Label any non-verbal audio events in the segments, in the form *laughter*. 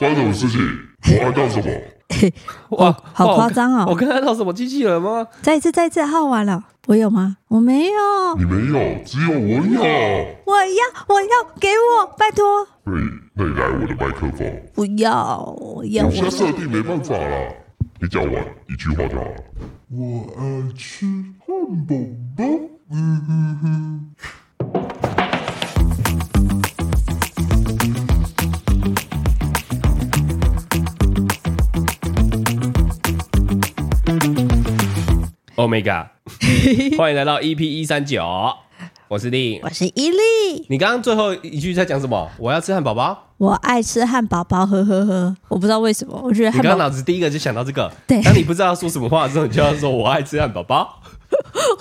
发生什么事情？我按到什么？*laughs* 哇，*laughs* 好夸张哦！我刚才到什么机器人吗？再一次，再一次，好完了。我有吗？我没有。你没有，只有我有。我要，我要，给我，拜托。可以，那你来我的麦克风。不要，我要。有些设定没办法了，你讲完一句话就好了。我爱吃汉堡包。嗯哼哼。Omega，*laughs* 欢迎来到 EP 一三九，我是丽，我是伊利。你刚刚最后一句在讲什么？我要吃汉堡包，我爱吃汉堡包，呵呵呵。我不知道为什么，我觉得你刚刚脑子第一个就想到这个。对，当你不知道要说什么话的时候，你就要说我爱吃汉堡包。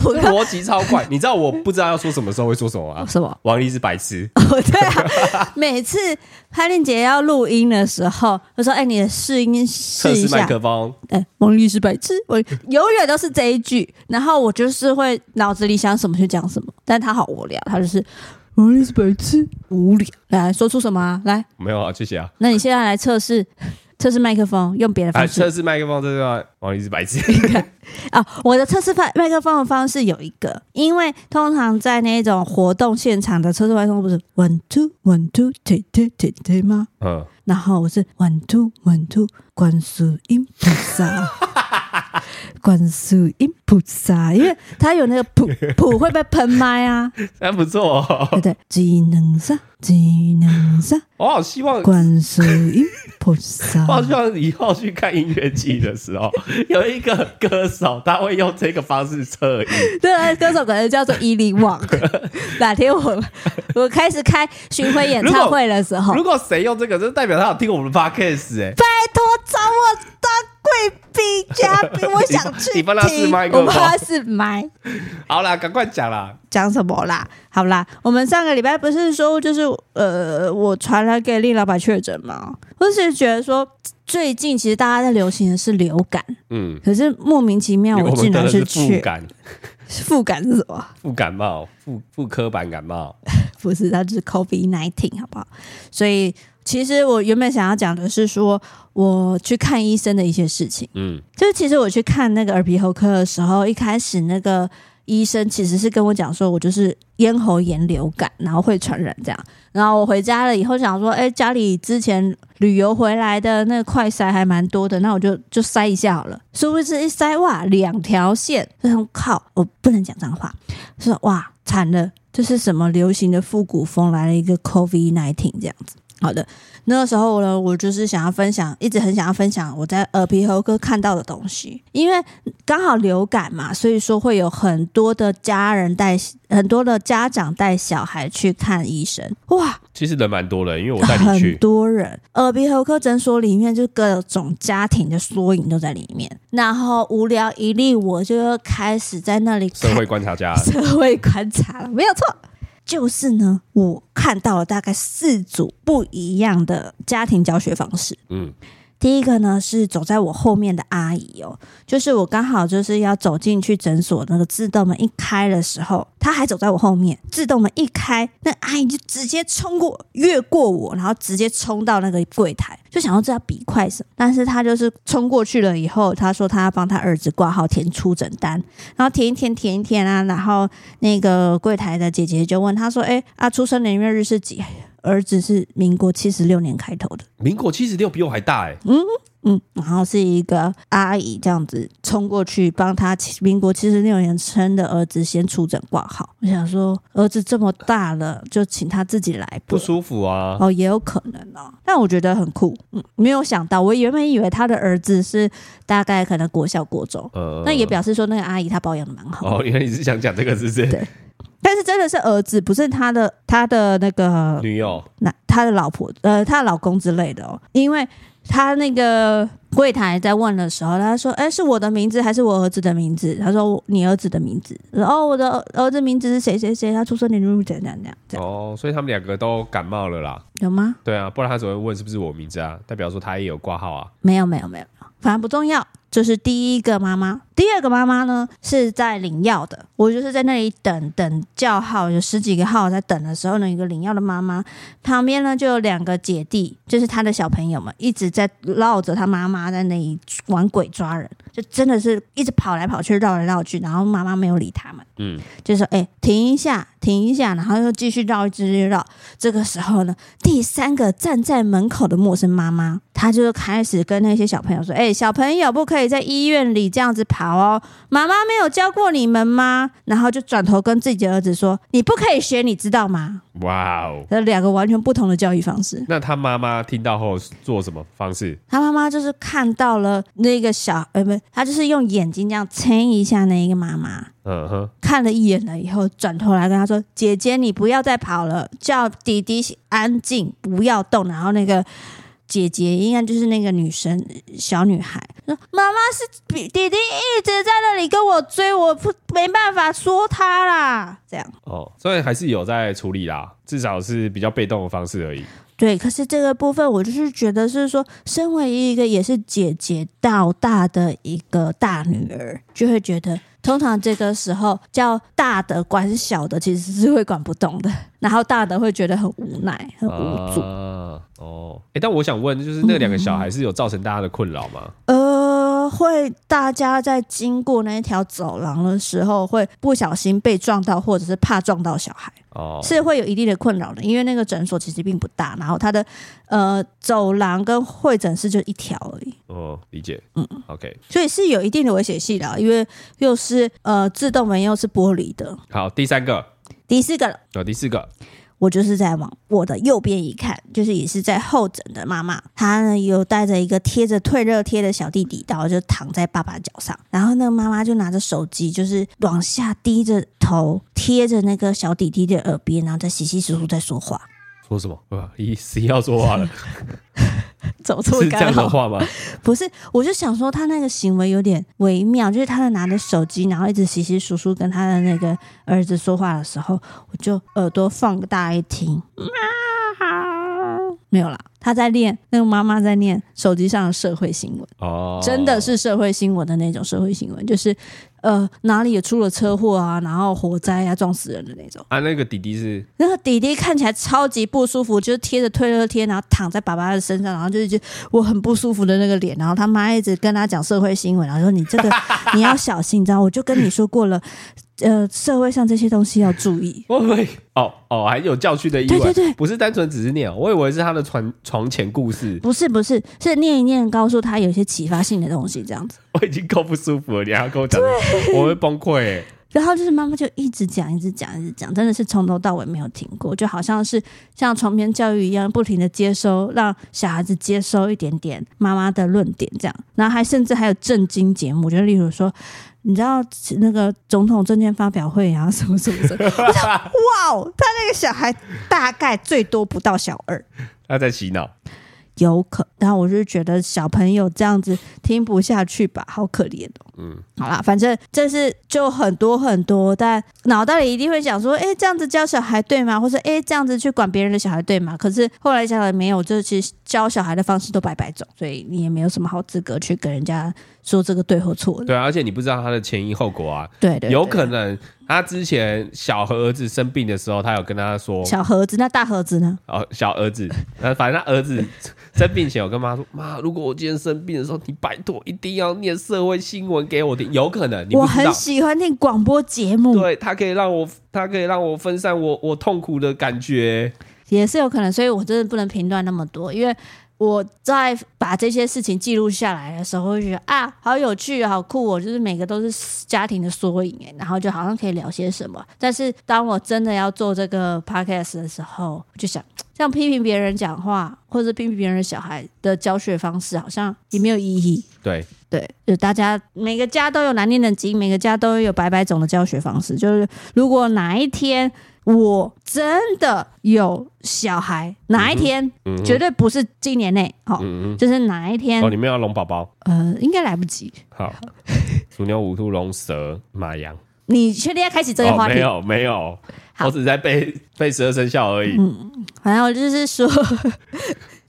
我逻辑超快，你知道我不知道要说什么时候会说什么吗？什么？王力是白痴。哦，对啊，每次潘丽姐要录音的时候，我说：“哎、欸，你的试音试一下。”麦克风。哎，王力是白痴，我永远都是这一句。然后我就是会脑子里想什么就讲什么，但他好无聊，他就是王力是白痴，无聊。来说出什么啊？来，没有啊，谢谢啊。那你现在来测试。测试麦克风用别的方式。测试麦克风这个王力是白痴。哦，*laughs* 我的测试麦麦克风的方式有一个，因为通常在那种活动现场的测试麦克风不是 one two one two take take take take 吗？嗯。然后我是 one two one two，观世音菩萨，*laughs* 观世音菩萨，因为他有那个普普会被喷麦啊，*laughs* 还不错、哦。对对，技能上技能上，*laughs* 我好希望观世音。菩萨，*laughs* 我好希望以后去看音乐季的时候，有一个歌手他会用这个方式测音。对，歌手可能叫做伊利旺。哪天我我开始开巡回演唱会的时候，如果谁用这个，就代表他有听我们的 podcast 哎。拜托找我当贵宾嘉宾，我想去听。你帮他试麦，我帮他试麦。好啦，赶快讲啦。讲什么啦？好啦，我们上个礼拜不是说，就是呃，我传来给令老板确诊吗？我是觉得说，最近其实大家在流行的是流感，嗯，可是莫名其妙，我竟然是去感。副感是什么？副感冒，副副科版感冒，*laughs* 不是，它就是 COVID nineteen，好不好？所以其实我原本想要讲的是说，我去看医生的一些事情，嗯，就是其实我去看那个耳鼻喉科的时候，一开始那个。医生其实是跟我讲说，我就是咽喉炎流感，然后会传染这样。然后我回家了以后想说，哎，家里之前旅游回来的那个快筛还蛮多的，那我就就筛一下好了。殊不知一筛哇，两条线，这种靠，我不能讲脏话，说哇惨了，这是什么流行的复古风来了一个 COVID nineteen 这样子。好的，那个时候呢，我就是想要分享，一直很想要分享我在耳鼻喉科看到的东西，因为刚好流感嘛，所以说会有很多的家人带很多的家长带小孩去看医生。哇，其实人蛮多的，因为我带你去，很多人，耳鼻喉科诊所里面就各种家庭的缩影都在里面。然后无聊一粒，我就开始在那里社会观察家，*laughs* 社会观察了，没有错。就是呢，我看到了大概四组不一样的家庭教学方式。嗯，第一个呢是走在我后面的阿姨哦，就是我刚好就是要走进去诊所，那个自动门一开的时候，她还走在我后面。自动门一开，那阿姨就直接冲过，越过我，然后直接冲到那个柜台。就想要知道比快什么，但是她就是冲过去了以后，她说她要帮她儿子挂号填出诊单，然后填一填填一填啊，然后那个柜台的姐姐就问她说：“哎啊，出生年月日是几？儿子是民国七十六年开头的，民国七十六比我还大哎。”嗯。嗯，然后是一个阿姨这样子冲过去帮他民国七十六年生的儿子先出诊挂号。我想说，儿子这么大了，就请他自己来，不舒服啊？哦，也有可能哦。但我觉得很酷，嗯，没有想到，我原本以为他的儿子是大概可能国小国中，呃，那也表示说那个阿姨她保养的蛮好。哦，原来你是想讲这个，是不是？对。但是真的是儿子，不是他的他的那个女友，那他的老婆，呃，他的老公之类的哦，因为。他那个柜台在问的时候，他说：“哎，是我的名字还是我儿子的名字？”他说：“你儿子的名字。”哦，我的儿子名字是谁谁谁？他出生年月日怎样怎样？哦，所以他们两个都感冒了啦？有吗？对啊，不然他怎么会问是不是我名字啊？代表说他也有挂号啊？没有没有没有，反正不重要。就是第一个妈妈。第二个妈妈呢是在领药的，我就是在那里等等叫号，有十几个号在等的时候呢，一个领药的妈妈旁边呢就有两个姐弟，就是他的小朋友们一直在绕着他妈妈在那里玩鬼抓人，就真的是一直跑来跑去，绕来绕去，然后妈妈没有理他们，嗯，就说哎、欸、停一下，停一下，然后又继续绕，一直绕。这个时候呢，第三个站在门口的陌生妈妈，她就开始跟那些小朋友说，哎、欸，小朋友不可以在医院里这样子跑。好哦，妈妈没有教过你们吗？然后就转头跟自己的儿子说：“你不可以学，你知道吗？”哇哦，这两个完全不同的教育方式。那他妈妈听到后做什么方式？他妈妈就是看到了那个小，呃，不，他就是用眼睛这样撑一下那一个妈妈。嗯哼，看了一眼了以后，转头来跟他说：“姐姐，你不要再跑了，叫弟弟安静，不要动。”然后那个。姐姐应该就是那个女生，小女孩说：“妈妈是弟弟一直在那里跟我追，我不没办法说他啦。*laughs* ”这样哦，所以还是有在处理啦，至少是比较被动的方式而已。对，可是这个部分我就是觉得是说，身为一个也是姐姐到大的一个大女儿，就会觉得。通常这个时候叫大的管小的，其实是会管不动的，然后大的会觉得很无奈、很无助。啊、哦，哎，但我想问，就是那两个小孩是有造成大家的困扰吗？呃，会，大家在经过那一条走廊的时候，会不小心被撞到，或者是怕撞到小孩。哦，是会有一定的困扰的，因为那个诊所其实并不大，然后它的呃走廊跟会诊室就一条而已。哦，理解，嗯，OK，所以是有一定的危险性的，因为又是呃自动门又是玻璃的。好，第三个，第四个，哦，第四个。我就是在往我的右边一看，就是也是在候诊的妈妈，她呢有带着一个贴着退热贴的小弟弟，然后就躺在爸爸脚上，然后那个妈妈就拿着手机，就是往下低着头贴着那个小弟弟的耳边，然后在稀稀疏疏在说话。说什么？*laughs* 啊，咦，谁要说话了？*laughs* 走错是这样的话吗？*laughs* 不是，我就想说他那个行为有点微妙，就是他在拿着手机，然后一直窸窸窣窣跟他的那个儿子说话的时候，我就耳朵放大一听，没有啦，他在念那个妈妈在念手机上的社会新闻哦，真的是社会新闻的那种社会新闻，就是。呃，哪里也出了车祸啊，然后火灾啊，撞死人的那种。啊，那个弟弟是那个弟弟看起来超级不舒服，就是贴着退热贴，然后躺在爸爸的身上，然后就是就我很不舒服的那个脸，然后他妈一直跟他讲社会新闻，然后说你这个你要小心，你知道，我就跟你说过了。呃，社会上这些东西要注意。*laughs* 我以为哦哦，还有教训的意味。对对对，不是单纯只是念，我以为是他的床床前故事。不是不是，是念一念，告诉他有一些启发性的东西，这样子。*laughs* 我已经够不舒服了，你还要跟我讲，我会崩溃。然后就是妈妈就一直讲，一直讲，一直讲，真的是从头到尾没有停过，就好像是像床边教育一样，不停的接收，让小孩子接收一点点妈妈的论点，这样。然后还甚至还有正经节目，就例如说。你知道那个总统证件发表会啊，什么什么什么？*laughs* 我想，哇哦，他那个小孩大概最多不到小二，他在洗脑，有可。然后我就觉得小朋友这样子听不下去吧，好可怜哦。嗯，好啦，反正这是就很多很多，但脑袋里一定会想说，哎，这样子教小孩对吗？或者哎，这样子去管别人的小孩对吗？可是后来想来没有，这其实教小孩的方式都百百种，所以你也没有什么好资格去跟人家说这个对或错的。对啊，而且你不知道他的前因后果啊。对，对对，有可能他之前小儿子生病的时候，他有跟他说，小盒子，那大盒子呢？哦，小儿子，那反正他儿子生病前，我跟妈说，妈，如果我今天生病的时候，你拜托一定要念社会新闻给我听，有可能。我很喜欢听广播节目，对，他可以让我，他可以让我分散我我痛苦的感觉，也是有可能，所以我真的不能评断那么多，因为我在把这些事情记录下来的时候，会觉得啊，好有趣，好酷哦，就是每个都是家庭的缩影哎，然后就好像可以聊些什么。但是当我真的要做这个 *laughs* podcast 的时候，我就想，这样批评别人讲话，或者批评别人的小孩的教学方式，好像也没有意义。对。对，就大家每个家都有难念的经，每个家都有百百种的教学方式。就是如果哪一天我真的有小孩，哪一天、嗯嗯、绝对不是今年内，好、哦，嗯、就是哪一天哦，你们要龙宝宝？呃，应该来不及。好，鼠牛虎兔龙蛇马羊，你确定要开启这个话题？哦、没有，没有。我只在背背十二生肖而已。嗯，反正我就是说。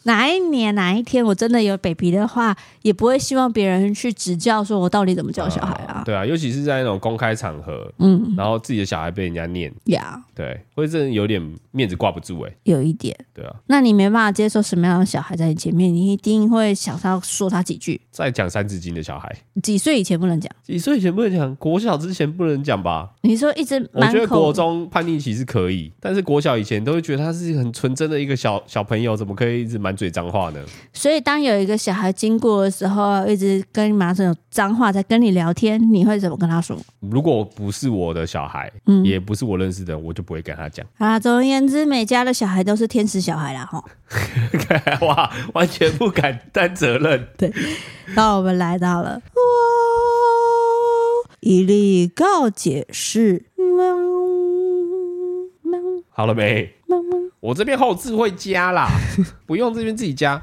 哪一年哪一天我真的有 baby 的话，也不会希望别人去指教，说我到底怎么教小孩啊？呃、对啊，尤其是在那种公开场合，嗯，然后自己的小孩被人家念，呀，对，会真的有点面子挂不住哎，有一点，对啊。那你没办法接受什么样的小孩在你前面，你一定会想要说他几句。再讲三字经的小孩，几岁以前不能讲？几岁以前不能讲？国小之前不能讲吧？你说一直，我觉得国中叛逆期是可以，但是国小以前都会觉得他是很纯真的一个小小朋友，怎么可以一直满嘴脏话呢？所以，当有一个小孩经过的时候，一直跟你马上有脏话在跟你聊天，你会怎么跟他说？如果不是我的小孩，嗯，也不是我认识的，我就不会跟他讲。啊，总而言之，每家的小孩都是天使小孩啦，哈。*laughs* 哇，完全不敢担责任。*laughs* 对，那我们来到了，哇，伊利告解室，好了没？我这边后置会加啦，*laughs* 不用这边自己加。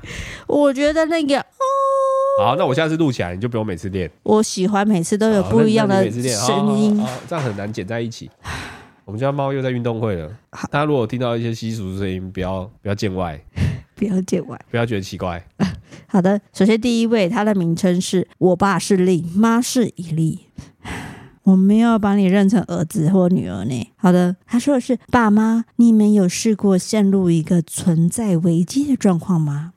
我觉得那个哦，好，那我下次录起来，你就不用每次练。我喜欢每次都有不一样的声音，这样很难剪在一起。我们家猫又在运动会了，大家如果听到一些稀疏的声音，不要不要见外，*laughs* 不要见外，不要觉得奇怪。*laughs* 好的，首先第一位，它的名称是我爸是令，妈是伊利。我没有把你认成儿子或女儿呢。好的，他说的是爸妈，你们有试过陷入一个存在危机的状况吗？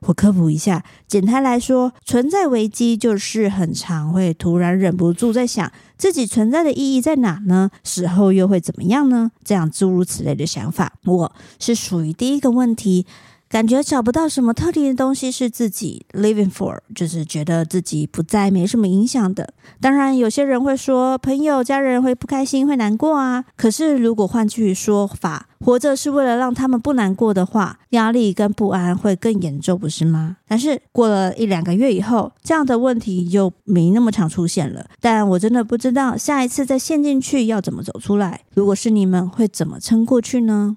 我科普一下，简单来说，存在危机就是很常会突然忍不住在想自己存在的意义在哪呢？死后又会怎么样呢？这样诸如此类的想法，我是属于第一个问题。感觉找不到什么特定的东西是自己 living for，就是觉得自己不再没什么影响的。当然，有些人会说朋友、家人会不开心、会难过啊。可是，如果换句说法，活着是为了让他们不难过的话，压力跟不安会更严重，不是吗？但是过了一两个月以后，这样的问题又没那么常出现了。但我真的不知道下一次再陷进去要怎么走出来。如果是你们，会怎么撑过去呢？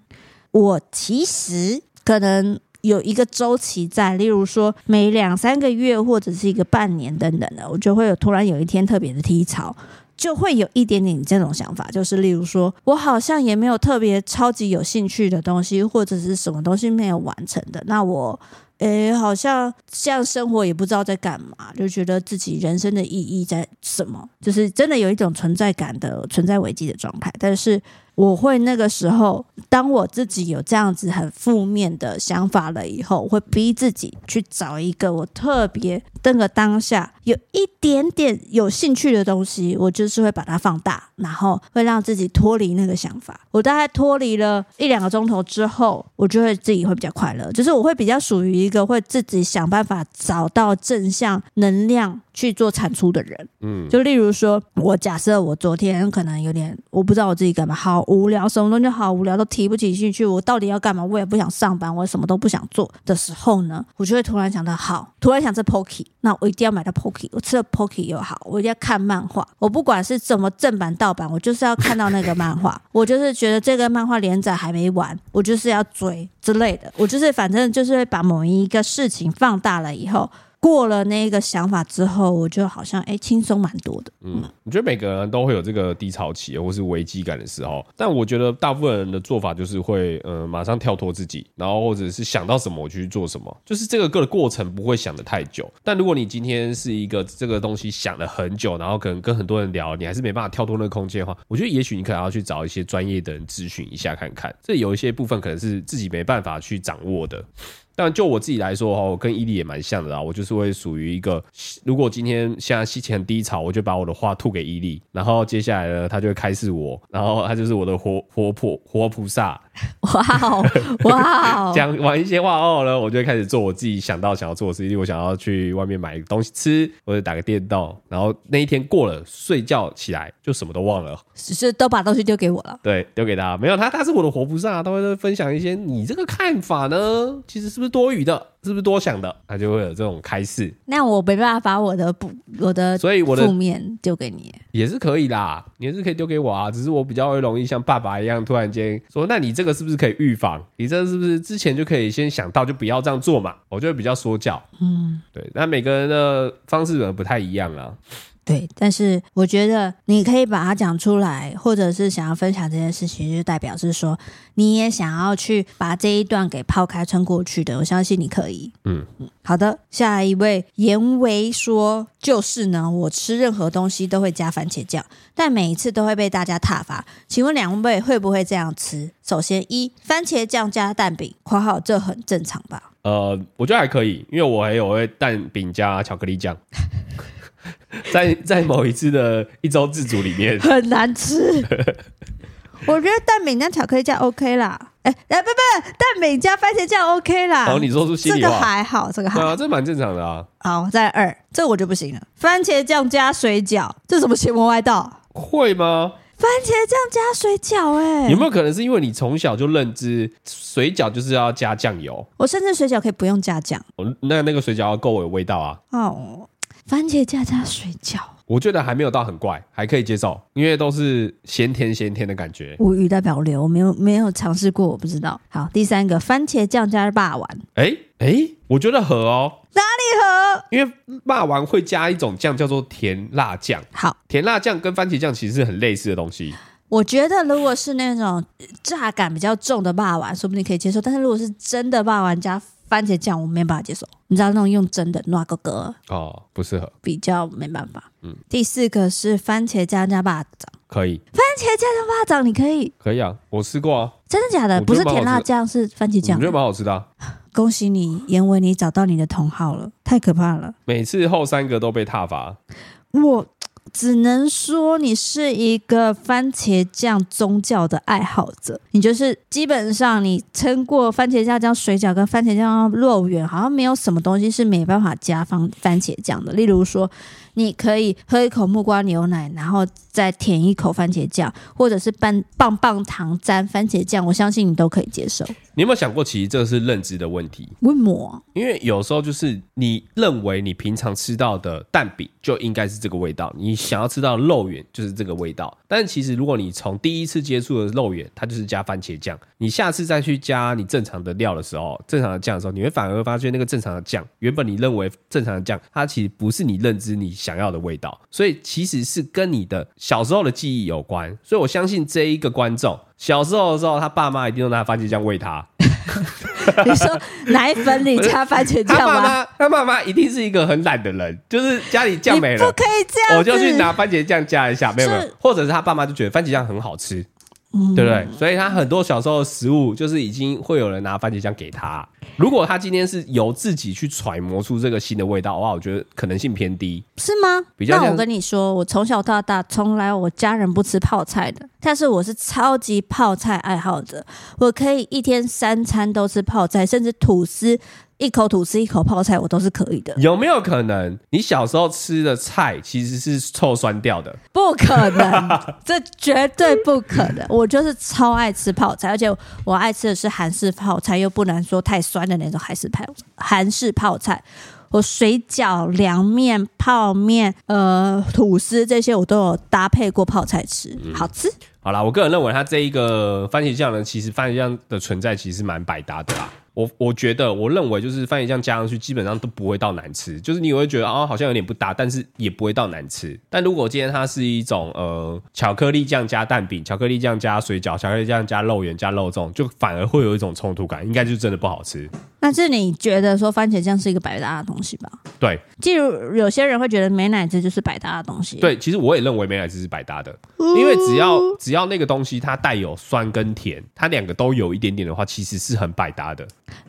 我其实可能。有一个周期在，例如说每两三个月或者是一个半年等等的，我就会有突然有一天特别的低潮，就会有一点点这种想法，就是例如说我好像也没有特别超级有兴趣的东西，或者是什么东西没有完成的，那我诶好像像生活也不知道在干嘛，就觉得自己人生的意义在什么，就是真的有一种存在感的存在危机的状态，但是。我会那个时候，当我自己有这样子很负面的想法了以后，我会逼自己去找一个我特别那个当下有一点点有兴趣的东西，我就是会把它放大，然后会让自己脱离那个想法。我大概脱离了一两个钟头之后，我就会自己会比较快乐，就是我会比较属于一个会自己想办法找到正向能量去做产出的人。嗯，就例如说，我假设我昨天可能有点，我不知道我自己干嘛好。无聊，什么东西好无聊，都提不起兴趣。我到底要干嘛？我也不想上班，我什么都不想做的时候呢，我就会突然想到，好，突然想吃 Pocky，那我一定要买到 Pocky。我吃了 Pocky 又好，我一定要看漫画。我不管是怎么正版盗版，我就是要看到那个漫画。我就是觉得这个漫画连载还没完，我就是要追之类的。我就是反正就是会把某一个事情放大了以后。过了那个想法之后，我就好像哎，轻松蛮多的。嗯，我觉得每个人都会有这个低潮期或是危机感的时候，但我觉得大部分人的做法就是会，嗯，马上跳脱自己，然后或者是想到什么我就去做什么，就是这个个的过程不会想得太久。但如果你今天是一个这个东西想了很久，然后可能跟很多人聊，你还是没办法跳脱那个空间的话，我觉得也许你可能要去找一些专业的人咨询一下看看。这有一些部分可能是自己没办法去掌握的。但就我自己来说哈，我跟伊利也蛮像的啦。我就是会属于一个，如果今天现在心情很低潮，我就把我的话吐给伊利，然后接下来呢，他就会开示我，然后他就是我的活活菩活菩萨。*laughs* 哇哦哇哦！讲完一些话后呢，我就开始做我自己想到想要做的事情。我想要去外面买个东西吃，或者打个电动。然后那一天过了，睡觉起来就什么都忘了，只是都把东西丢给我了。对，丢给他。没有他，他是我的活菩萨，他会分享一些你这个看法呢，其实是不是？多余的，是不是多想的？他就会有这种开示。那我没办法把我的不，我的所以我的负面丢给你也是可以啦，你也是可以丢给我啊。只是我比较会容易像爸爸一样，突然间说：“那你这个是不是可以预防？你这是不是之前就可以先想到，就不要这样做嘛？”我就会比较说教。嗯，对。那每个人的方式可能不太一样啊。对，但是我觉得你可以把它讲出来，或者是想要分享这件事情，就代表是说你也想要去把这一段给抛开撑过去的。我相信你可以。嗯，好的，下一位严维说，就是呢，我吃任何东西都会加番茄酱，但每一次都会被大家挞伐。请问两位会不会这样吃？首先一，番茄酱加蛋饼，括号这很正常吧？呃，我觉得还可以，因为我还有会蛋饼加巧克力酱，*laughs* *laughs* 在在某一次的一周自主里面很难吃。*laughs* 我觉得蛋饼加巧克力酱 OK 啦，哎哎不不，蛋饼加番茄酱 OK 啦。哦，你说出心里话，这个还好，这个还好，这蛮正常的啊。好，再二，这我就不行了，番茄酱加水饺，这什么邪魔歪道？会吗？番茄酱加水饺，哎，有没有可能是因为你从小就认知水饺就是要加酱油？我甚至水饺可以不用加酱，那那个水饺要够有味道啊。哦，番茄酱加水饺，我觉得还没有到很怪，还可以接受，因为都是咸甜咸甜的感觉。无语代表流，我没有没有尝试过，我不知道。好，第三个番茄酱加霸王，哎哎，我觉得合哦。哪里合？因为霸王会加一种酱叫做甜辣酱。好，甜辣酱跟番茄酱其实是很类似的东西。我觉得如果是那种炸感比较重的霸王，说不定可以接受。但是如果是真的霸王加番茄酱，我没办法接受。你知道那种用蒸的那个哥哦，不适合，比较没办法。嗯，第四个是番茄酱加巴掌，可以。番茄酱加巴掌，你可以？可以啊，我吃过啊。真的假的？不是甜辣酱，是番茄酱。我觉得蛮好吃的啊。恭喜你，严维，你找到你的同好了，太可怕了。每次后三个都被踏伐，我只能说你是一个番茄酱宗教的爱好者。你就是基本上你撑过番茄酱酱水饺跟番茄酱肉圆，好像没有什么东西是没办法加放番茄酱的。例如说，你可以喝一口木瓜牛奶，然后再舔一口番茄酱，或者是棒棒棒糖沾番茄酱，我相信你都可以接受。你有没有想过，其实这是认知的问题？为什么？因为有时候就是你认为你平常吃到的蛋饼就应该是这个味道，你想要吃到肉圆就是这个味道。但是其实如果你从第一次接触的肉圆，它就是加番茄酱，你下次再去加你正常的料的时候，正常的酱的时候，你会反而会发现那个正常的酱，原本你认为正常的酱，它其实不是你认知你想要的味道。所以其实是跟你的小时候的记忆有关。所以我相信这一个观众。小时候的时候，他爸妈一定都拿番茄酱喂他。你说奶粉里加番茄酱吗？他爸妈一定是一个很懒的人，就是家里酱没了，不可以这样，我就去拿番茄酱加一下，没有没有，或者是他爸妈就觉得番茄酱很好吃。对不对？所以他很多小时候的食物，就是已经会有人拿番茄酱给他。如果他今天是由自己去揣摩出这个新的味道的话，我觉得可能性偏低，是吗？比较。那我跟你说，我从小到大从来我家人不吃泡菜的，但是我是超级泡菜爱好者，我可以一天三餐都吃泡菜，甚至吐司。一口吐司，一口泡菜，我都是可以的。有没有可能你小时候吃的菜其实是臭酸掉的？不可能，这绝对不可能。*laughs* 我就是超爱吃泡菜，而且我爱吃的是韩式泡菜，又不能说太酸的那种韩式泡韩式泡菜。我水饺、凉面、泡面、呃吐司这些，我都有搭配过泡菜吃，好吃。嗯、好啦，我个人认为它这一个番茄酱呢，其实番茄酱的存在其实蛮百搭的啦。我我觉得，我认为就是番茄酱加上去，基本上都不会到难吃。就是你会觉得啊、哦，好像有点不搭，但是也不会到难吃。但如果今天它是一种呃巧克力酱加蛋饼、巧克力酱加水饺、巧克力酱加肉圆加肉粽，就反而会有一种冲突感，应该就真的不好吃。但是你觉得说番茄酱是一个百搭的东西吧？对，例如有些人会觉得美乃滋就是百搭的东西。对，其实我也认为美乃滋是百搭的，因为只要只要那个东西它带有酸跟甜，它两个都有一点点的话，其实是很百搭的。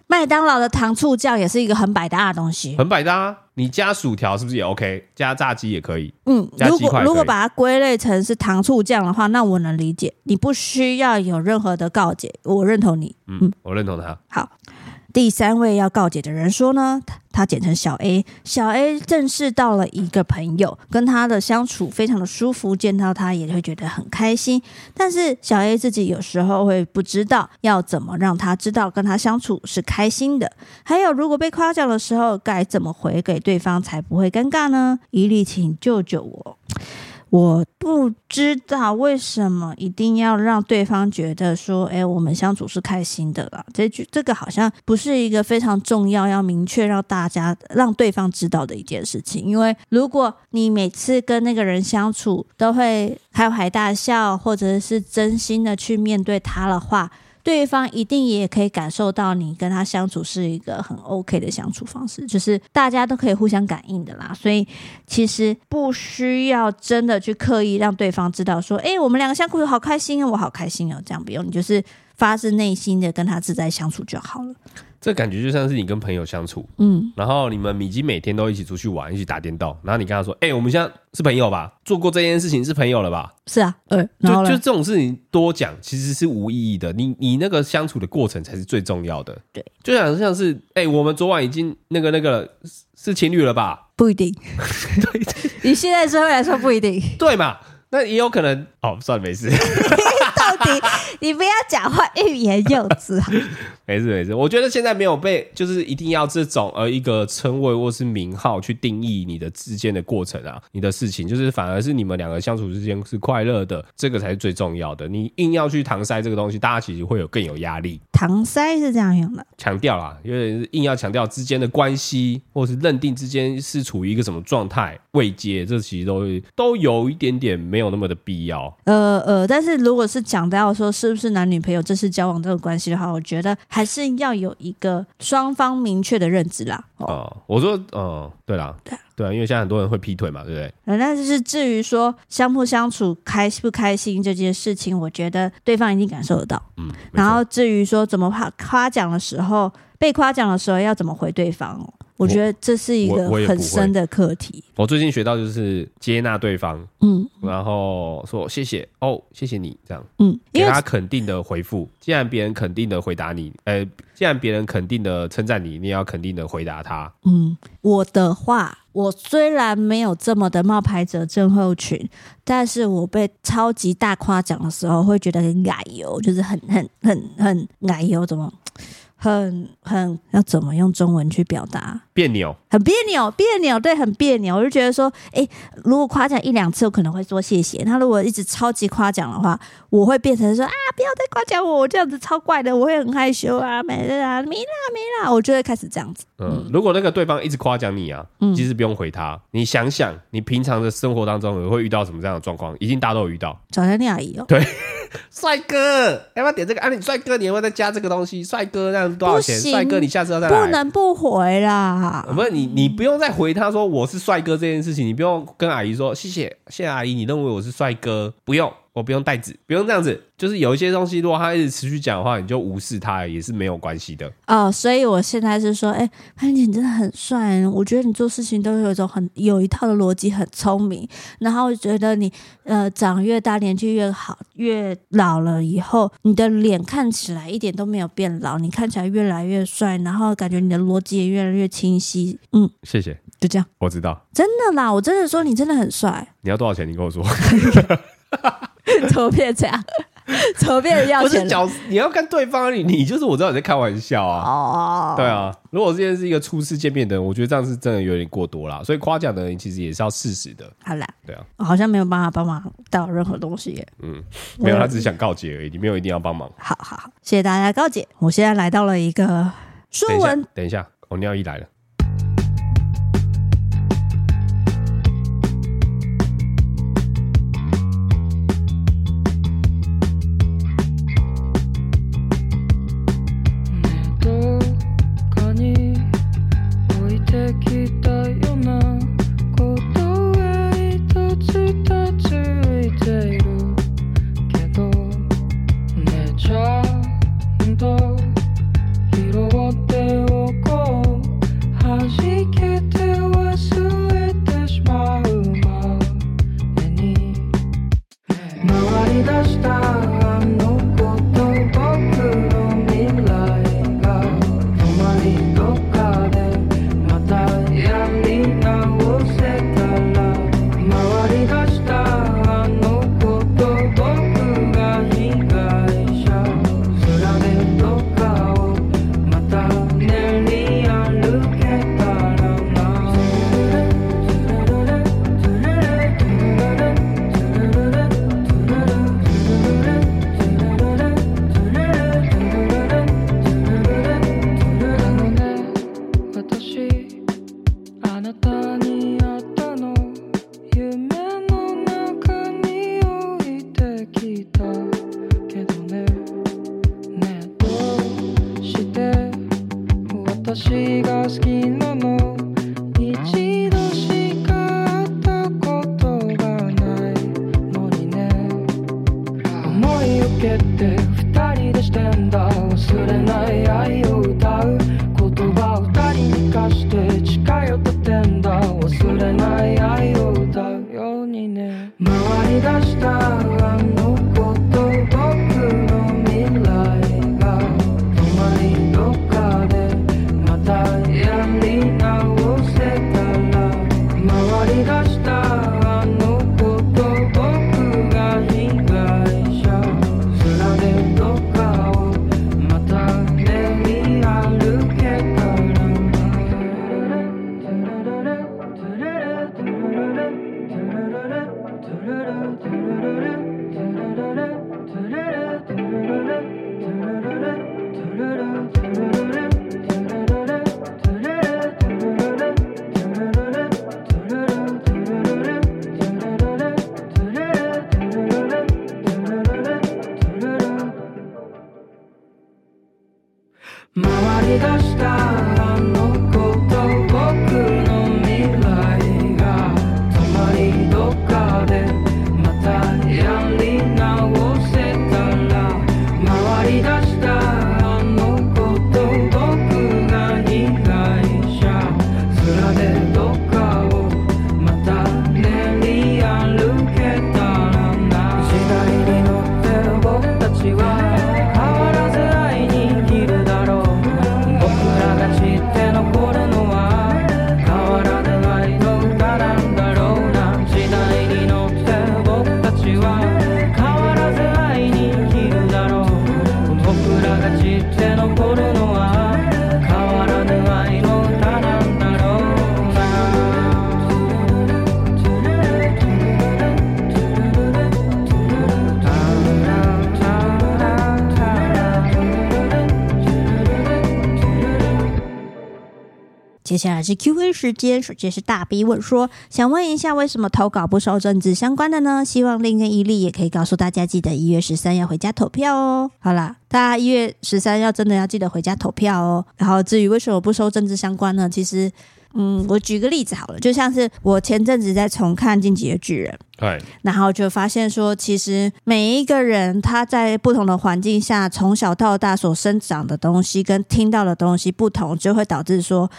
麦当劳的糖醋酱也是一个很百搭的东西，很百搭。你加薯条是不是也 OK？加炸鸡也可以。嗯，如果如果把它归类成是糖醋酱的话，那我能理解。你不需要有任何的告解，我认同你。嗯，嗯，我认同他。好。第三位要告解的人说呢，他他简称小 A，小 A 认识到了一个朋友，跟他的相处非常的舒服，见到他也会觉得很开心。但是小 A 自己有时候会不知道要怎么让他知道跟他相处是开心的，还有如果被夸奖的时候该怎么回给对方才不会尴尬呢？一律请救救我。我不知道为什么一定要让对方觉得说，哎，我们相处是开心的啦。这句这个好像不是一个非常重要、要明确让大家让对方知道的一件事情。因为如果你每次跟那个人相处都会开怀大笑，或者是真心的去面对他的话。对方一定也可以感受到你跟他相处是一个很 OK 的相处方式，就是大家都可以互相感应的啦。所以其实不需要真的去刻意让对方知道说，哎，我们两个相处好开心啊，我好开心哦，这样不用，你就是发自内心的跟他自在相处就好了。这感觉就像是你跟朋友相处，嗯，然后你们已经每天都一起出去玩，一起打电动，然后你跟他说：“哎、欸，我们现在是朋友吧？做过这件事情是朋友了吧？”是啊，对，就就这种事情多讲其实是无意义的。你你那个相处的过程才是最重要的。对，就像像是哎、欸，我们昨晚已经那个那个是情侣了吧？不一定，*laughs* 对，*laughs* 以现在社会来说不一定，对嘛？那也有可能哦，算了，没事。*laughs* 到底 *laughs* 你不要讲话欲言又止。*laughs* 没事没事，我觉得现在没有被，就是一定要这种呃一个称谓或是名号去定义你的之间的过程啊，你的事情，就是反而是你们两个相处之间是快乐的，这个才是最重要的。你硬要去搪塞这个东西，大家其实会有更有压力。搪塞是这样用的，强调啦，因为硬要强调之间的关系，或是认定之间是处于一个什么状态、未接，这其实都都有一点点没有那么的必要。呃呃，但是如果是讲到说是不是男女朋友正式交往这个关系的话，我觉得。还是要有一个双方明确的认知啦。哦，哦我说，嗯，对啦，对啊对啊，因为现在很多人会劈腿嘛，对不对？嗯，但是至于说相不相处、开不开心这件事情，我觉得对方一定感受得到。嗯，然后至于说怎么夸夸奖的时候，被夸奖的时候要怎么回对方？我觉得这是一个很深的课题。我，我，我最近学到就是接纳对方，嗯，然后说谢谢哦，谢谢你这样，嗯，给他肯定的回复。既然别人肯定的回答你，呃，既然别人肯定的称赞你，你也要肯定的回答他。嗯，我的话，我虽然没有这么的冒牌者症候群，但是我被超级大夸奖的时候，会觉得很奶油，就是很很很很奶油，怎么？很很要怎么用中文去表达？别扭，很别扭，别扭，对，很别扭。我就觉得说，哎、欸，如果夸奖一两次，我可能会说谢谢。他如果一直超级夸奖的话，我会变成说啊，不要再夸奖我，我这样子超怪的，我会很害羞啊，没了啊，没啦没啦，我就会开始这样子。嗯，如果那个对方一直夸奖你啊，其实不用回他。嗯、你想想，你平常的生活当中你会遇到什么这样的状况？一定大家都有遇到。找人恋阿姨哦。对，*laughs* 帅哥，要不要点这个？啊，你帅哥，你要不要再加这个东西？帅哥，这样多少钱？帅哥，你下次要再来。不能不回啦。不是你，你不用再回他说我是帅哥这件事情，你不用跟阿姨说谢谢，谢谢阿姨，你认为我是帅哥，不用。我不用带纸，不用这样子，就是有一些东西，如果他一直持续讲的话，你就无视他也是没有关系的。哦，所以我现在是说，哎、欸，潘姐你真的很帅，我觉得你做事情都有一种很有一套的逻辑，很聪明。然后我觉得你呃长越大，年纪越好，越老了以后，你的脸看起来一点都没有变老，你看起来越来越帅，然后感觉你的逻辑也越来越清晰。嗯，谢谢，就这样，我知道，真的啦，我真的说你真的很帅。你要多少钱？你跟我说。*laughs* 怎么变这样？怎么变成要钱？不是你要看对方，你你就是我知道你在开玩笑啊。哦，对啊。如果今天是一个初次见面的人，我觉得这样是真的有点过多啦。所以夸奖的人其实也是要适时的。好啦，对啊，我好像没有办法帮忙到任何东西耶。嗯，没有，他只是想告诫而已，你没有一定要帮忙。好好好，谢谢大家告解。我现在来到了一个书文，等一下，我尿意来了。the dark. 接下来是 Q&A 时间，首先是大 B 问说，想问一下为什么投稿不收政治相关的呢？希望另跟伊利也可以告诉大家，记得一月十三要回家投票哦。好啦，大家一月十三要真的要记得回家投票哦。然后至于为什么不收政治相关呢？其实，嗯，我举个例子好了，就像是我前阵子在重看《进击的巨人》，对，然后就发现说，其实每一个人他在不同的环境下，从小到大所生长的东西跟听到的东西不同，就会导致说。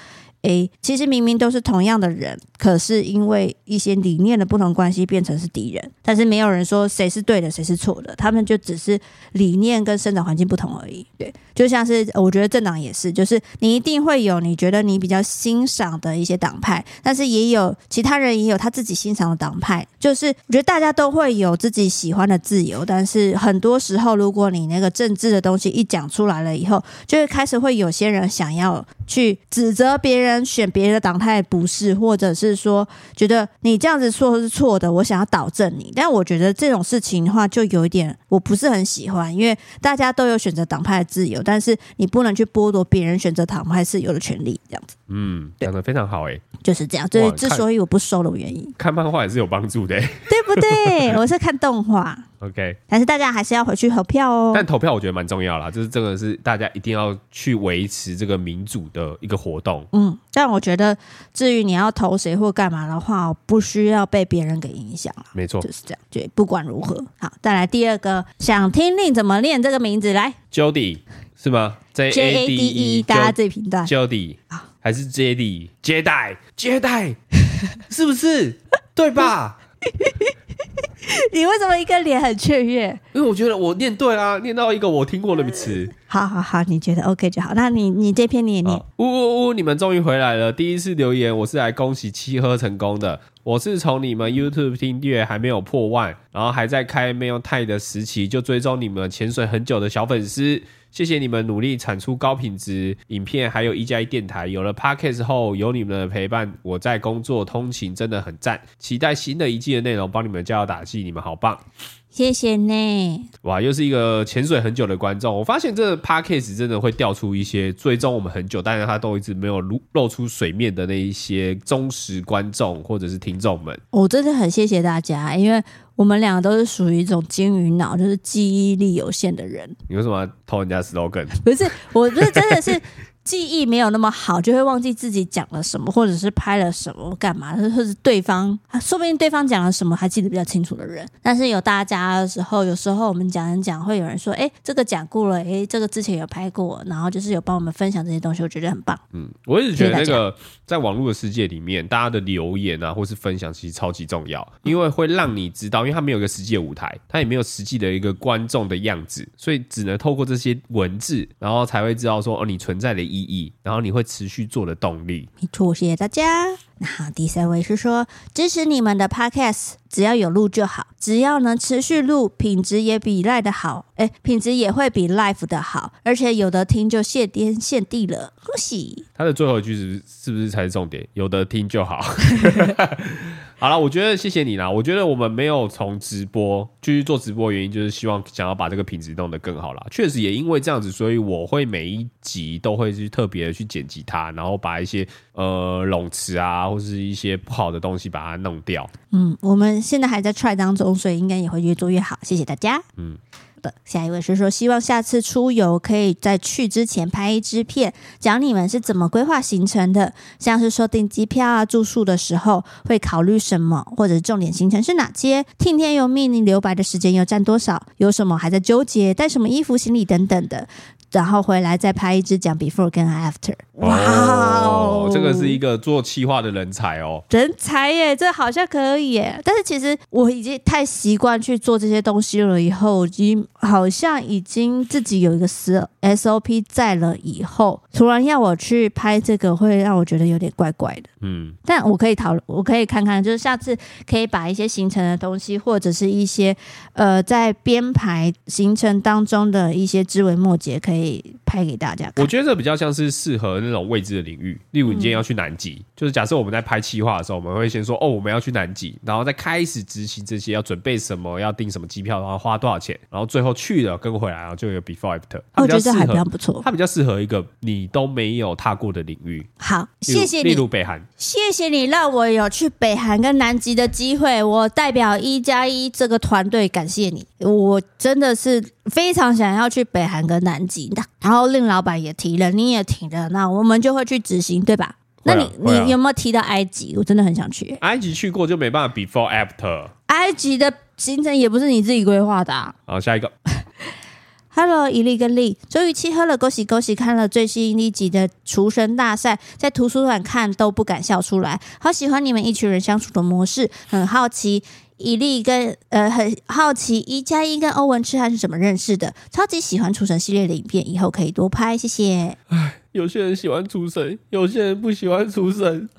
诶，其实明明都是同样的人，可是因为一些理念的不同关系变成是敌人。但是没有人说谁是对的，谁是错的，他们就只是理念跟生长环境不同而已。对，就像是我觉得政党也是，就是你一定会有你觉得你比较欣赏的一些党派，但是也有其他人也有他自己欣赏的党派。就是我觉得大家都会有自己喜欢的自由，但是很多时候如果你那个政治的东西一讲出来了以后，就会开始会有些人想要去指责别人。选别的党派不是，或者是说觉得你这样子说是错的，我想要导正你。但我觉得这种事情的话，就有一点我不是很喜欢，因为大家都有选择党派的自由，但是你不能去剥夺别人选择党派自由的权利，这样子。嗯，讲的非常好，哎，就是这样。所以之所以我不收的原因，看漫画也是有帮助的，对不对？我是看动画。OK，但是大家还是要回去投票哦。但投票我觉得蛮重要啦，就是这个是大家一定要去维持这个民主的一个活动。嗯，但我觉得至于你要投谁或干嘛的话，不需要被别人给影响。没错，就是这样。对，不管如何，好，再来第二个，想听令怎么念这个名字来？Jody 是吗？J A D E，大家最频段。Jody 还是 J D？接待接待，*laughs* 是不是？对吧？*laughs* 你为什么一个脸很雀跃？因为我觉得我念对啊，念到一个我听过的词。好好好，你觉得 OK 就好。那你你这篇你也念。呜呜呜！你们终于回来了。第一次留言，我是来恭喜七喝成功的。我是从你们 YouTube 订阅还没有破万，然后还在开没有太的时期就追踪你们潜水很久的小粉丝。谢谢你们努力产出高品质影片，还有一加一电台。有了 Podcast 后，有你们的陪伴，我在工作通勤真的很赞。期待新的一季的内容，帮你们加油打气，你们好棒！谢谢呢。哇，又是一个潜水很久的观众。我发现这个 Podcast 真的会掉出一些追踪我们很久，但是他都一直没有露露出水面的那一些忠实观众或者是听众们。我真的很谢谢大家，因为。我们两个都是属于一种金鱼脑，就是记忆力有限的人。你为什么要偷人家 slogan？不是，我不是真的是记忆没有那么好，就会忘记自己讲了什么，或者是拍了什么干嘛，或者是对方，说不定对方讲了什么还记得比较清楚的人。但是有大家的时候，有时候我们讲一讲，会有人说：“哎，这个讲过了，哎，这个之前有拍过。”然后就是有帮我们分享这些东西，我觉得很棒。嗯，我一直觉得那个在网络的世界里面，大家的留言啊，或是分享，其实超级重要，因为会让你知道，因为他没有一个实际的舞台，他也没有实际的一个观众的样子，所以只能透过这些文字，然后才会知道说哦，你存在的意意义，然后你会持续做的动力。没错，谢谢大家。那好，第三位是说支持你们的 Podcast，只要有录就好，只要能持续录，品质也比 Live 的好，哎，品质也会比 Live 的好，而且有的听就谢天谢地了，恭喜！他的最后一句是是不是才是重点？有的听就好。*laughs* 好了，我觉得谢谢你啦。我觉得我们没有从直播继续做直播，原因就是希望想要把这个品质弄得更好啦。确实也因为这样子，所以我会每一集都会去特别的去剪辑它，然后把一些呃冗词啊，或是一些不好的东西把它弄掉。嗯，我们现在还在 try 当中，所以应该也会越做越好。谢谢大家。嗯。的下一位是说，希望下次出游可以在去之前拍一支片，讲你们是怎么规划行程的，像是说订机票啊、住宿的时候会考虑什么，或者重点行程是哪些，听天由命，你留白的时间又占多少，有什么还在纠结，带什么衣服、行李等等的。然后回来再拍一支讲 before 跟 after，哇哦，这个是一个做企划的人才哦，人才耶，这好像可以耶。但是其实我已经太习惯去做这些东西了，以后已经好像已经自己有一个 SOP 在了，以后突然要我去拍这个，会让我觉得有点怪怪的。嗯，但我可以讨论，我可以看看，就是下次可以把一些行程的东西，或者是一些呃在编排行程当中的一些枝微末节，可以。拍给大家看。我觉得这比较像是适合那种未知的领域，例如你今天要去南极，嗯、就是假设我们在拍企划的时候，我们会先说哦，我们要去南极，然后再开始执行这些，要准备什么，要订什么机票，然后花多少钱，然后最后去了跟回来，然后就有 before after。我觉得这还比较不错，它比较适合一个你都没有踏过的领域。好，谢谢你，例如北韩，谢谢你让我有去北韩跟南极的机会，我代表一加一这个团队感谢你，我真的是非常想要去北韩跟南极的，然后令老板也提了，你也提了，那我们就会去执行，对吧？那你、啊、你有没有提到埃及？我真的很想去。埃及去过就没办法 before after。埃及的行程也不是你自己规划的、啊。好，下一个。*laughs* Hello，伊利跟利，周雨期喝了，恭喜恭喜！看了最新一集的厨神大赛，在图书馆看都不敢笑出来，好喜欢你们一群人相处的模式，很好奇。伊利跟呃很好奇一加一跟欧文痴汉是怎么认识的，超级喜欢厨神系列的影片，以后可以多拍，谢谢。唉，有些人喜欢厨神，有些人不喜欢厨神。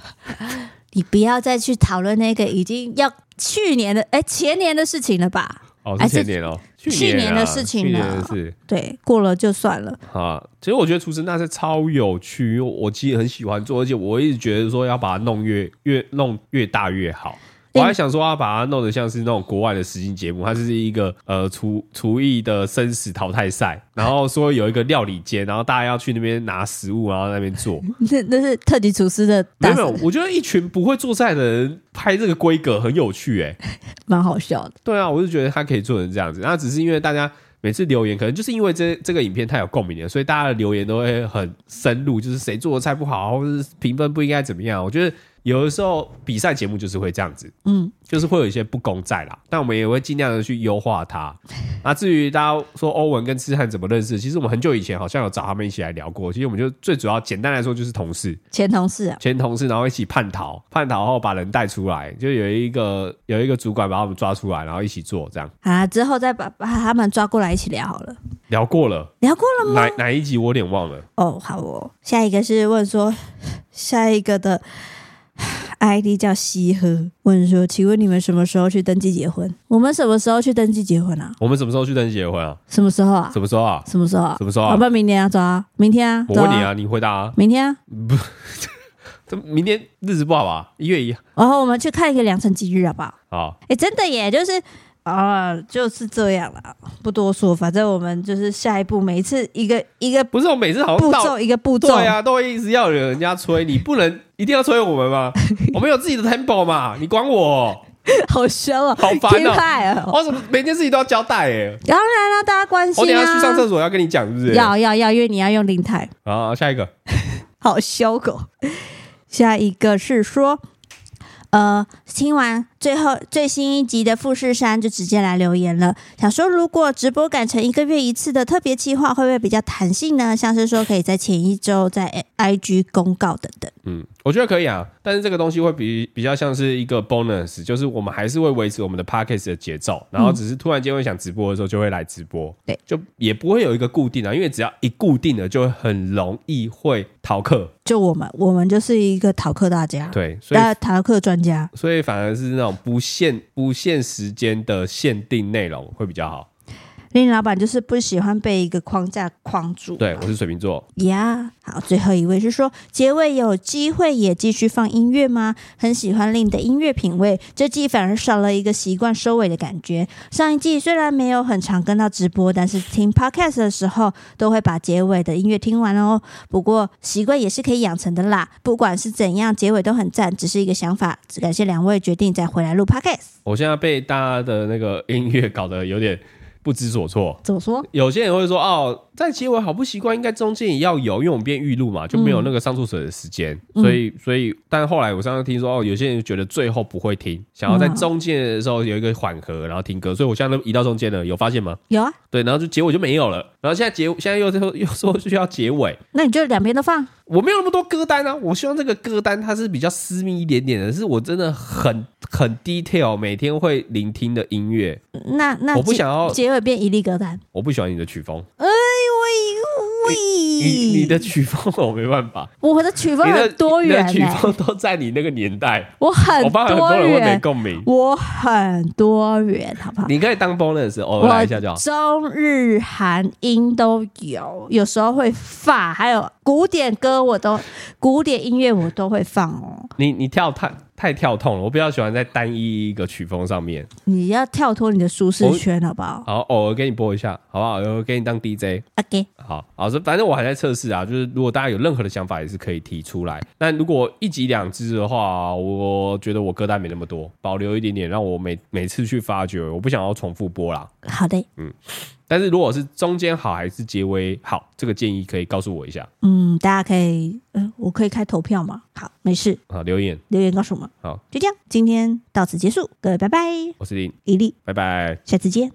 你不要再去讨论那个已经要去年的哎前年的事情了吧？哦，是前年哦，去年，去年的事情了，是，对，过了就算了。啊，其实我觉得厨神那是超有趣，我其实很喜欢做，而且我一直觉得说要把它弄越越弄越大越好。我还想说要把它弄得像是那种国外的实境节目，它是一个呃厨厨艺的生死淘汰赛，然后说有一个料理间，然后大家要去那边拿食物，然后在那边做。*laughs* 那那是特级厨师的。没有没有，我觉得一群不会做菜的人拍这个规格很有趣，欸，哎，*laughs* 蛮好笑的。对啊，我就觉得他可以做成这样子，那只是因为大家每次留言，可能就是因为这这个影片太有共鸣了，所以大家的留言都会很深入，就是谁做的菜不好，或者是评分不应该怎么样。我觉得。有的时候比赛节目就是会这样子，嗯，就是会有一些不公在啦，但我们也会尽量的去优化它。*laughs* 那至于大家说欧文跟痴汉怎么认识，其实我们很久以前好像有找他们一起来聊过。其实我们就最主要简单来说就是同事，前同事啊，前同事，然后一起叛逃，叛逃后把人带出来，就有一个有一个主管把我们抓出来，然后一起做这样。啊，之后再把把他们抓过来一起聊好了。聊过了，聊过了吗？哪哪一集我有点忘了。哦，好哦，下一个是问说 *laughs* 下一个的。ID 叫西喝，问说，请问你们什么时候去登记结婚？我们什么时候去登记结婚啊？我们什么时候去登记结婚啊？什么时候啊？什么时候啊？什么时候啊？什么时候啊？要不然明天啊，走啊，明天啊。我问你啊，你回答啊。明天啊？不，*laughs* 这明天日子不好吧？一月一。然后我们去看一个良辰吉日，好不好？好。哎，真的耶，就是。啊，就是这样啦，不多说。反正我们就是下一步，每一次一个一个不是我每次好像步骤一个步骤，对啊，都会一直要有人家催，你不能一定要催我们吗？我们有自己的 tempo 嘛，你管我？*laughs* 好凶啊，好烦哦！我怎么每件事情都要交代？哎，当然了，大家关心啊。我等下去上厕所要跟你讲，是不是？要要要，因为你要用灵台。好，下一个。好凶狗。下一个是说。呃，听完最后最新一集的富士山，就直接来留言了，想说如果直播改成一个月一次的特别计划，会不会比较弹性呢？像是说可以在前一周在 IG 公告等等。嗯，我觉得可以啊，但是这个东西会比比较像是一个 bonus，就是我们还是会维持我们的 podcast 的节奏，然后只是突然间会想直播的时候就会来直播，对，就也不会有一个固定啊，因为只要一固定了，就会很容易会逃课。就我们，我们就是一个逃课大家，对，所以逃课专家，所以反而是那种不限不限时间的限定内容会比较好。林老板就是不喜欢被一个框架框住。对，我是水瓶座。呀，好，最后一位是说结尾有机会也继续放音乐吗？很喜欢令的音乐品味，这季反而少了一个习惯收尾的感觉。上一季虽然没有很常跟到直播，但是听 podcast 的时候都会把结尾的音乐听完哦。不过习惯也是可以养成的啦。不管是怎样，结尾都很赞，只是一个想法。只感谢两位决定再回来录 podcast。我现在被大家的那个音乐搞得有点。不知所措，怎么说？有些人会说哦，在结尾好不习惯，应该中间也要有，因为我们变预录嘛，就没有那个上厕所的时间，嗯、所以所以，但后来我上次听说哦，有些人觉得最后不会听，想要在中间的时候有一个缓和，然后听歌，所以我现在都移到中间了，有发现吗？有啊，对，然后就结尾就没有了，然后现在结现在又说 *laughs* 又说需要结尾，那你就两边都放？我没有那么多歌单啊，我希望这个歌单它是比较私密一点点的，是我真的很很 detail，每天会聆听的音乐。那那我不想要结尾变一粒歌单，我不喜欢你的曲风。哎呦喂喂，你你的曲风 *laughs* 我没办法，我的曲风很多元，你的曲风都在你那个年代，我很多元，很多人会没共鸣，我很多元，好不好？你可以当 bonus 偶尔来一下就好。中日韩英都有，有时候会发，还有古典歌我都古典音乐我都会放哦。你你跳太太跳痛了，我比较喜欢在单一一个曲风上面。你要跳脱你的舒适圈，好不好？好，偶尔给你播一下，好不好？偶尔给你当 DJ。OK，好，好，反正我还在测试啊。就是如果大家有任何的想法，也是可以提出来。但如果一集两支的话，我觉得我歌单没那么多，保留一点点，让我每每次去发掘。我不想要重复播啦。好的，嗯。但是如果是中间好还是结尾好，这个建议可以告诉我一下。嗯，大家可以，呃，我可以开投票吗？好，没事。好，留言留言告诉我们。好，就这样，今天到此结束，各位拜拜。我是林伊利，拜拜，下次见。